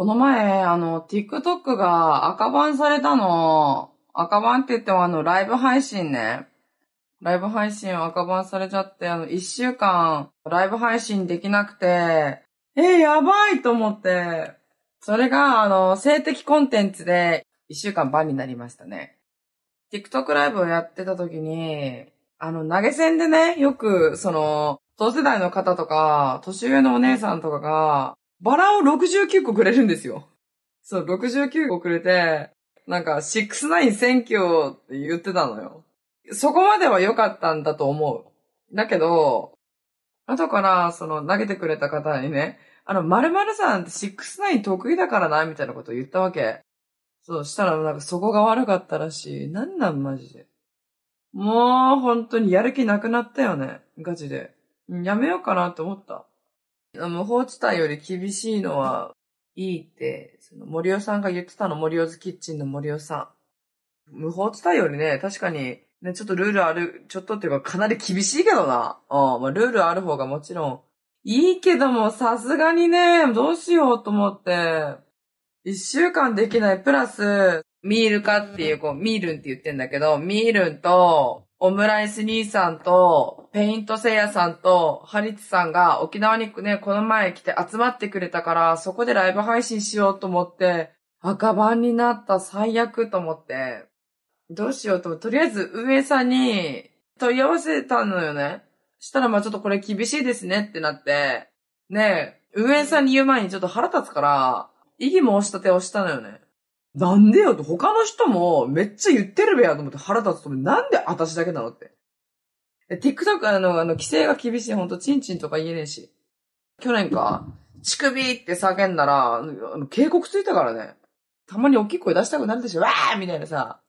この前、あの、TikTok が赤版されたの。赤版って言ってもあの、ライブ配信ね。ライブ配信赤版されちゃって、あの、一週間、ライブ配信できなくて、え、やばいと思って、それが、あの、性的コンテンツで、一週間バンになりましたね。TikTok ライブをやってた時に、あの、投げ銭でね、よく、その、同世代の方とか、年上のお姉さんとかが、バラを69個くれるんですよ。そう、69個くれて、なんか、69選挙って言ってたのよ。そこまでは良かったんだと思う。だけど、後から、その、投げてくれた方にね、あの、〇〇さんって69得意だからな、みたいなこと言ったわけ。そう、したらなんかそこが悪かったらしい。なんなんマジで。もう、本当にやる気なくなったよね。ガチで。やめようかなって思った。無法地帯より厳しいのはいいって、その森尾さんが言ってたの、森尾ズキッチンの森尾さん。無法地帯よりね、確かに、ね、ちょっとルールある、ちょっとっていうかかなり厳しいけどな。うん、まあルールある方がもちろんいいけども、さすがにね、どうしようと思って、一週間できない、プラス、ミールかっていう、こう、ミールンって言ってんだけど、ミールンと、オムライス兄さんと、ペイントセイヤさんと、ハリツさんが沖縄にね、この前来て集まってくれたから、そこでライブ配信しようと思って、赤番になった最悪と思って、どうしようと、とりあえず運営さんに問い合わせたのよね。したらまあちょっとこれ厳しいですねってなって、ねえ、運営さんに言う前にちょっと腹立つから、異議申し立てをしたのよね。なんでよと、他の人もめっちゃ言ってるべやと思って腹立つと思、なんで私だけなのって。TikTok あの、あの、規制が厳しい、ほんと、チンチンとか言えねえし。去年か、乳首って叫んだら、あの、警告ついたからね。たまに大きい声出したくなるでしょ、わーみたいなさ。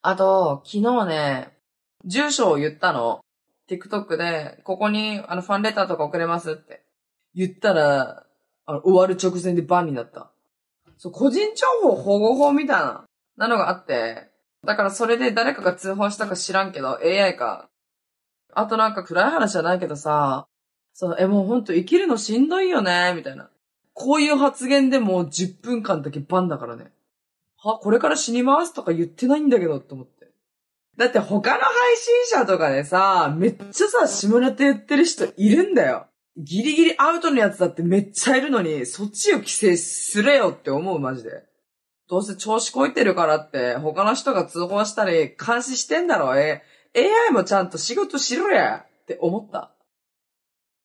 あと、昨日ね、住所を言ったの。TikTok で、ここに、あの、ファンレターとか送れますって。言ったら、あの、終わる直前でバンになった。そう、個人情報保護法みたいな、なのがあって、だからそれで誰かが通報したか知らんけど、AI か。あとなんか暗い話じゃないけどさ、その、え、もうほんと生きるのしんどいよね、みたいな。こういう発言でもう10分間だけバンだからね。は、これから死にますとか言ってないんだけどって思って。だって他の配信者とかでさ、めっちゃさ、下ネタ言ってる人いるんだよ。ギリギリアウトのやつだってめっちゃいるのに、そっちを規制すれよって思う、マジで。どうせ調子こいてるからって、他の人が通報したり、監視してんだろ、え。AI もちゃんと仕事しろやって思った。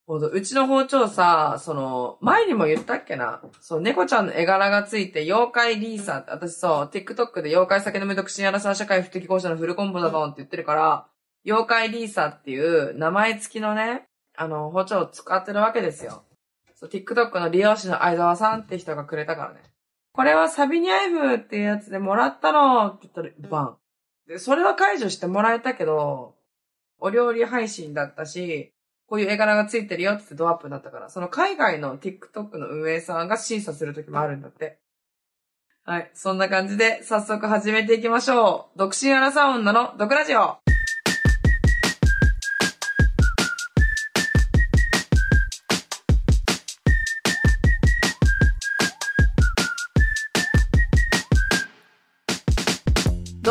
ほんと、うちの包丁さ、その、前にも言ったっけなそう、猫ちゃんの絵柄がついて、妖怪リーサーって、私そう、TikTok で妖怪酒飲め独身アラサー社会不適合者のフルコンボだもんって言ってるから、妖怪リーサっていう名前付きのね、あの、包丁を使ってるわけですよ。そう、TikTok の利用者の相沢さんって人がくれたからね。これはサビニアイフっていうやつでもらったのって言ったら、バン。で、それは解除してもらえたけど、お料理配信だったし、こういう絵柄がついてるよってドアップだったから、その海外の TikTok の運営さんが審査するときもあるんだって。はい。そんな感じで、早速始めていきましょう。独身アラサー女の毒ラジオ。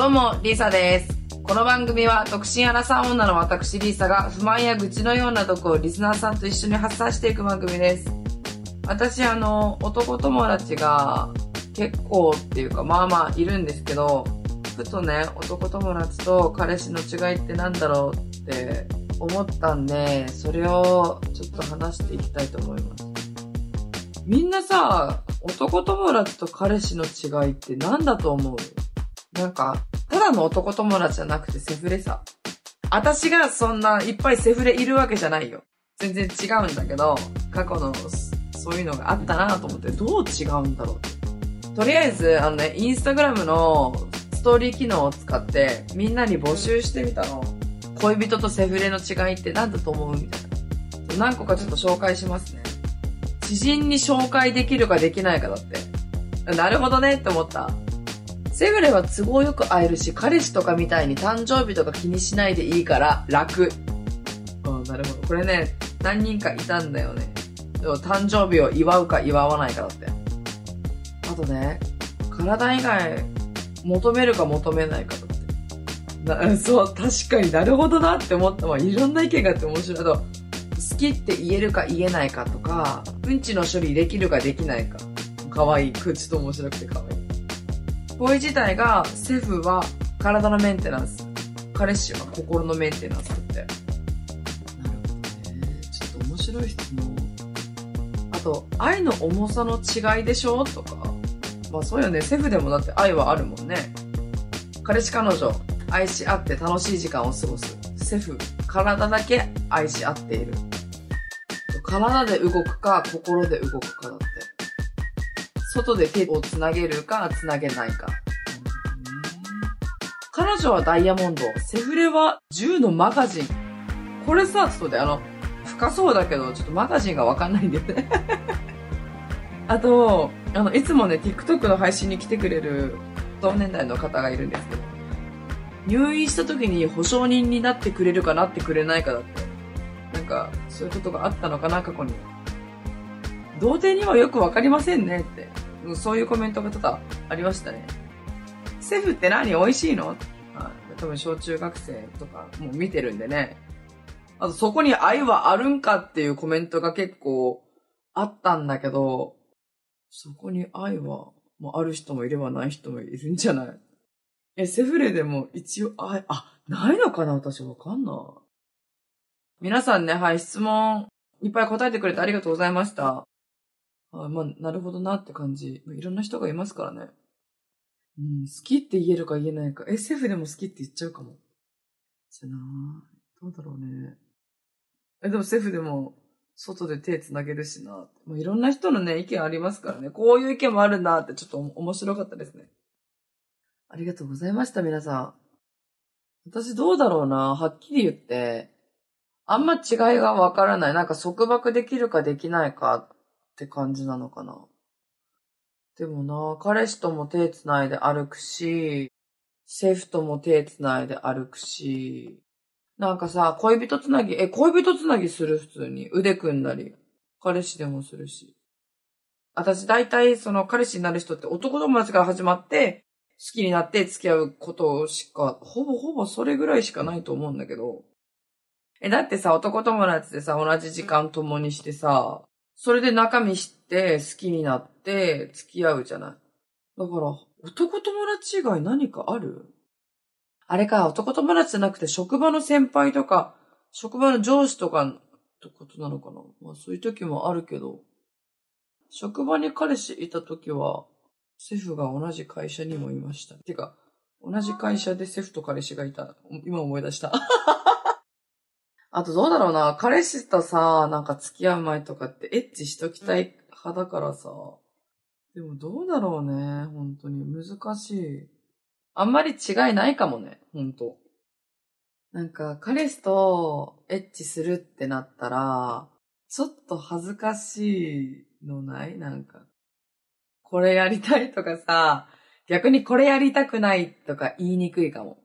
どうも、リーサです。この番組は、独身アラサー女の私リーサが、不満や愚痴のような毒をリスナーさんと一緒に発散していく番組です。私、あの、男友達が結構っていうか、まあまあいるんですけど、ふとね、男友達と彼氏の違いってなんだろうって思ったんで、それをちょっと話していきたいと思います。みんなさ、男友達と彼氏の違いって何だと思う？なんか、ただの男友達じゃなくてセフレさ。私がそんないっぱいセフレいるわけじゃないよ。全然違うんだけど、過去のそういうのがあったなと思ってどう違うんだろう。とりあえず、あのね、インスタグラムのストーリー機能を使ってみんなに募集してみたの。恋人とセフレの違いって何だと思うみたいな。何個かちょっと紹介しますね。知人に紹介できるかできないかだって。なるほどねって思った。セグレは都合よく会えるし、彼氏とかみたいに誕生日とか気にしないでいいから楽。うん、なるほど。これね、何人かいたんだよね。誕生日を祝うか祝わないかだって。あとね、体以外求めるか求めないかだって。そう、確かになるほどなって思ったわ。いろんな意見があって面白い。あと、好きって言えるか言えないかとか、うんちの処理できるかできないか。かわいい。口と面白くてかわいい。ボーイ自体が、セフは体のメンテナンス。彼氏は心のメンテナンスだって。なるほどね。ちょっと面白い質問。あと、愛の重さの違いでしょ？とか。まあそうよね。セフでもだって愛はあるもんね。彼氏彼女、愛し合って楽しい時間を過ごす。セフ、体だけ愛し合っている。体で動くか、心で動くかだ。外で手をつなげるか、つなげないか。彼女はダイヤモンド。セフレは銃のマガジン。これさ、ちょっとで、あの、深そうだけど、ちょっとマガジンがわかんないんだよね。あと、あの、いつもね、TikTok の配信に来てくれる同年代の方がいるんですけど、入院した時に保証人になってくれるかなってくれないかだって。なんか、そういうことがあったのかな、過去に。童貞にはよくわかりませんねって。そういうコメントが多々ありましたね。セフって何？美味しいの？多分小中学生とかも見てるんでね。あとそこに愛はあるんかっていうコメントが結構あったんだけど、そこに愛は、もうある人もいればない人もいるんじゃない？え、セフレでも一応愛、あ、ないのかな？私わかんない。皆さんね、はい、質問いっぱい答えてくれてありがとうございました。あまあ、なるほどなって感じ。いろんな人がいますからね。うん、好きって言えるか言えないか。え、セフでも好きって言っちゃうかも。じゃなどうだろうね。え、でもセフでも、外で手繋げるしな。もういろんな人のね、意見ありますからね。こういう意見もあるんだってちょっと面白かったですね。ありがとうございました、皆さん。私どうだろうな。はっきり言って、あんま違いがわからない。なんか束縛できるかできないかって感じなのかな。でもな、彼氏とも手繋いで歩くし、シェフとも手繋いで歩くし、なんかさ、恋人つなぎ、え、恋人つなぎする？普通に。腕組んだり。彼氏でもするし。私大体その彼氏になる人って男友達から始まって、好きになって付き合うことしか、ほぼほぼそれぐらいしかないと思うんだけど。え、だってさ、男友達でさ、同じ時間共にしてさ、それで中身知って好きになって付き合うじゃない。だから、男友達以外何かある？あれか、男友達じゃなくて職場の先輩とか、職場の上司とかってことなのかな？まあそういう時もあるけど、職場に彼氏いた時は、セフが同じ会社にもいました。てか、同じ会社でセフと彼氏がいた。今思い出した。あとどうだろうな。彼氏とさ、なんか付き合う前とかってエッチしときたい派だからさ。でもどうだろうね。本当に難しい。あんまり違いないかもね。ほんと。なんか、彼氏とエッチするってなったら、ちょっと恥ずかしいのない？なんか。これやりたいとかさ、逆にこれやりたくないとか言いにくいかも。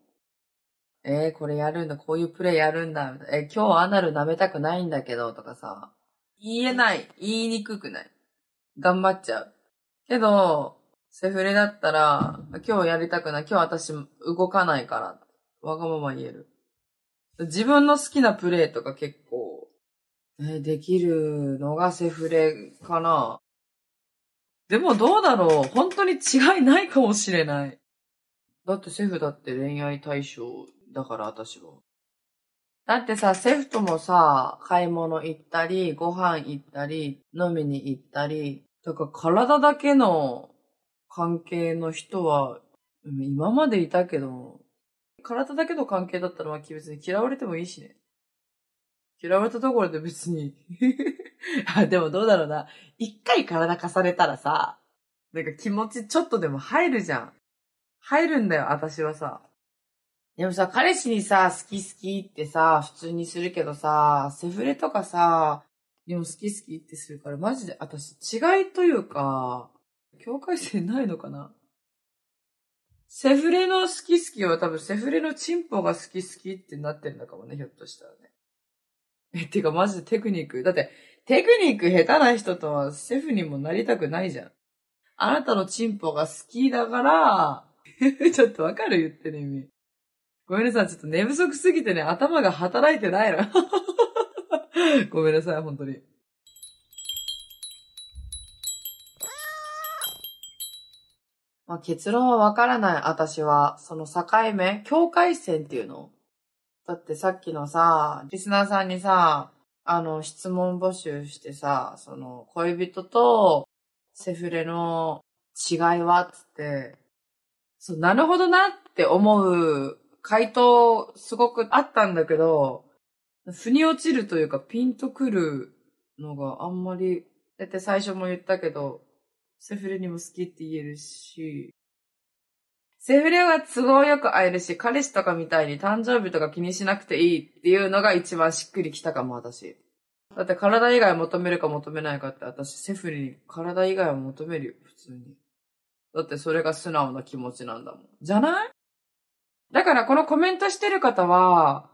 えー、これやるんだ、こういうプレイやるんだ、えー、今日アナル舐めたくないんだけど、とかさ。言えない。言いにくくない。頑張っちゃう。けど、セフレだったら、今日やりたくない。今日私動かないから。わがまま言える。自分の好きなプレイとか結構、えー、できるのがセフレかな。でもどうだろう本当に違いないかもしれない。だってセフだって恋愛対象だから私は。だってさ、セフともさ、買い物行ったり、ご飯行ったり、飲みに行ったり、だか体だけの関係の人は、今までいたけど、体だけの関係だったらまあ別に嫌われてもいいしね。嫌われたところで別に あ、でもどうだろうな。一回体化されたらさ、なんか気持ちちょっとでも入るじゃん。入るんだよ、私はさ。でもさ、彼氏にさ、好き好きってさ、普通にするけどさ、セフレとかさ、でも好き好きってするから、マジで私違いというか、境界線ないのかな？セフレの好き好きは多分セフレのチンポが好き好きってなってるのかもね、ひょっとしたらね。え、てかマジでテクニック。だって、テクニック下手な人とはセフにもなりたくないじゃん。あなたのチンポが好きだから、ちょっとわかる？言ってる意味。ごめんなさい、ちょっと寝不足すぎてね、頭が働いてないの。ごめんなさい、本当に。まあ、結論はわからない、私は。その境目境界線っていうのだってさっきのさ、リスナーさんにさ、あの、質問募集してさ、その、恋人とセフレの違いは？つって、そう、なるほどなって思う回答すごくあったんだけど、腑に落ちるというかピンとくるのがあんまり、だって最初も言ったけど、セフレにも好きって言えるし、セフレは都合よく会えるし、彼氏とかみたいに誕生日とか気にしなくていいっていうのが一番しっくりきたかも、私。だって体以外求めるか求めないかって私、セフレに体以外を求めるよ、普通に。だってそれが素直な気持ちなんだもん。じゃない？だからこのコメントしてる方は、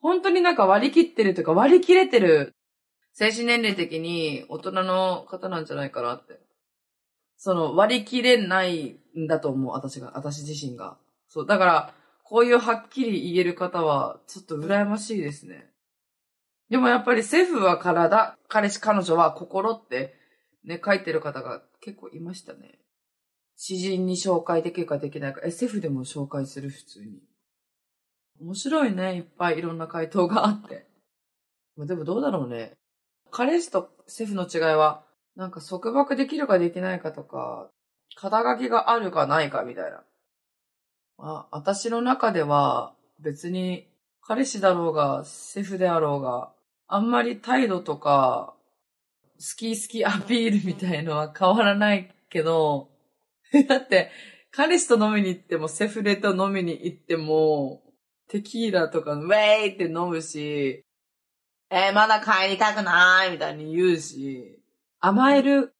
本当になんか割り切ってるとか割り切れてる精神年齢的に大人の方なんじゃないかなって。その割り切れないんだと思う、私が、私自身が。そう、だから、こういうはっきり言える方は、ちょっと羨ましいですね。でもやっぱりセフは体、彼氏彼女は心ってね、書いてる方が結構いましたね。知人に紹介できるかできないか。え、セフでも紹介する普通に。面白いね。いっぱいいろんな回答があって。までもどうだろうね。彼氏とセフの違いは、なんか束縛できるかできないかとか、肩書きがあるかないかみたいな。あ、私の中では別に彼氏だろうが、セフであろうが、あんまり態度とか、好き好きアピールみたいのは変わらないけど、だって、彼氏と飲みに行っても、セフレと飲みに行っても、テキーラとか、ウェイって飲むし、えーまだ帰りたくないみたいに言うし、甘える。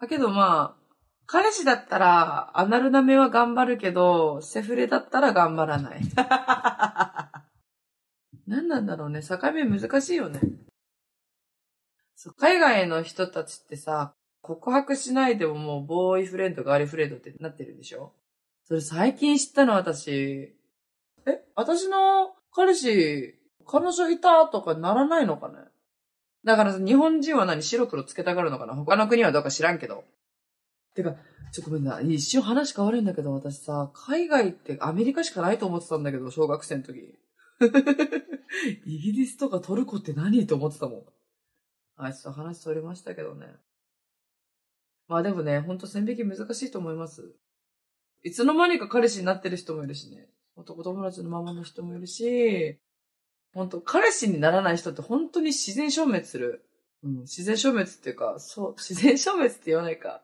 だけどまあ、彼氏だったら、アナル舐めは頑張るけど、セフレだったら頑張らない。何なんだろうね。境目難しいよね。海外の人たちってさ、告白しないでももうボーイフレンド、ガールフレンドってなってるんでしょ？それ最近知ったの私。え、私の彼氏、彼女いたとかならないのかね？だから日本人は何？白黒つけたがるのかな？他の国はどうか知らんけど。てか、ちょ、ごめんな。一瞬話変わるんだけど、私さ、海外ってアメリカしかないと思ってたんだけど、小学生の時。イギリスとかトルコって何？と思ってたもん。はい、ちょっと話それましたけどね。まあでもね、ほんと線引き難しいと思います。いつの間にか彼氏になってる人もいるしね。男友達のままの人もいるし、本当彼氏にならない人って本当に自然消滅する。うん、自然消滅っていうか、そう、自然消滅って言わないか。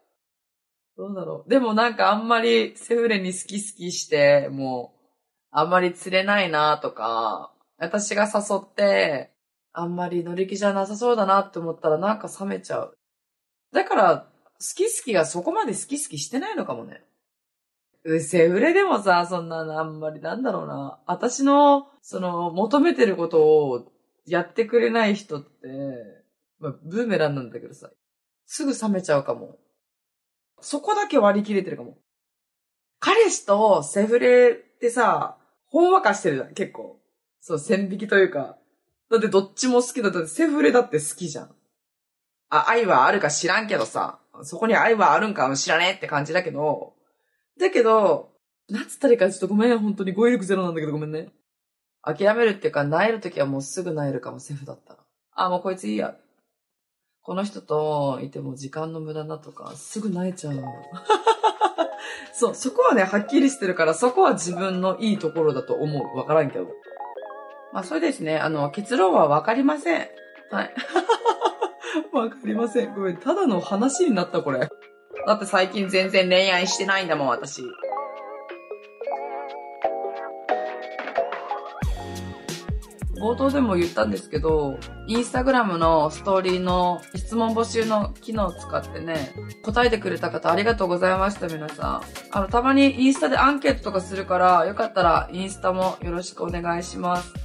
どうだろう。でもなんかあんまりセフレに好き好きして、もう、あんまり釣れないなとか、私が誘って、あんまり乗り気じゃなさそうだなって思ったらなんか冷めちゃう。だから、好き好きがそこまで好き好きしてないのかもね。うせフレでもさ、そんなのあんまりなんだろうな。私の、その、求めてることをやってくれない人って、まあ、ブーメランなんだけどさ、すぐ冷めちゃうかも。そこだけ割り切れてるかも。彼氏とセフレってさ、ほんわかしてるじゃん、結構。そう、線引きというか。だってどっちも好きだ。だってセフレだって好きじゃん。あ、愛はあるか知らんけどさ、そこに愛はあるんか知らねえって感じだけど、だけど、なんつったらいいかちょっとごめん、本当に語彙力ゼロなんだけどごめんね。諦めるっていうか、萎えるときはもうすぐ萎えるかも、セフだったら。あ、もうこいついいや。この人といても時間の無駄だとか、すぐ萎えちゃう。そう、そこはね、はっきりしてるから、そこは自分のいいところだと思う。わからんけど。まあ、そうですね。あの、結論はわかりません。はい。わかりません。ごめん、ただの話になった、これ。だって最近全然恋愛してないんだもん、私。冒頭でも言ったんですけど、インスタグラムのストーリーの質問募集の機能を使ってね、答えてくれた方ありがとうございました、皆さん。あの、たまにインスタでアンケートとかするから、よかったらインスタもよろしくお願いします。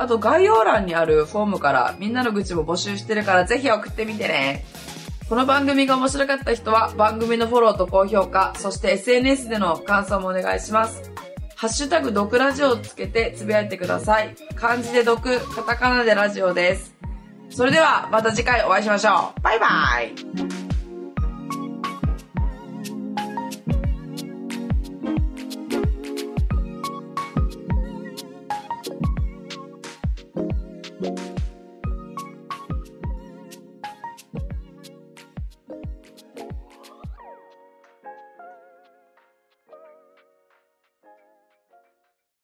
あと概要欄にあるフォームからみんなの愚痴も募集してるからぜひ送ってみてね。この番組が面白かった人は番組のフォローと高評価、そして SNS での感想もお願いします。ハッシュタグ毒ラジオをつけてつぶやいてください。漢字で毒、カタカナでラジオです。それではまた次回お会いしましょう。バイバイ